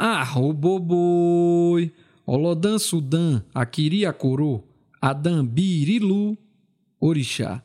Ah, o Olodã sudan Aquiri Acorô, adam Birilu, Orixá.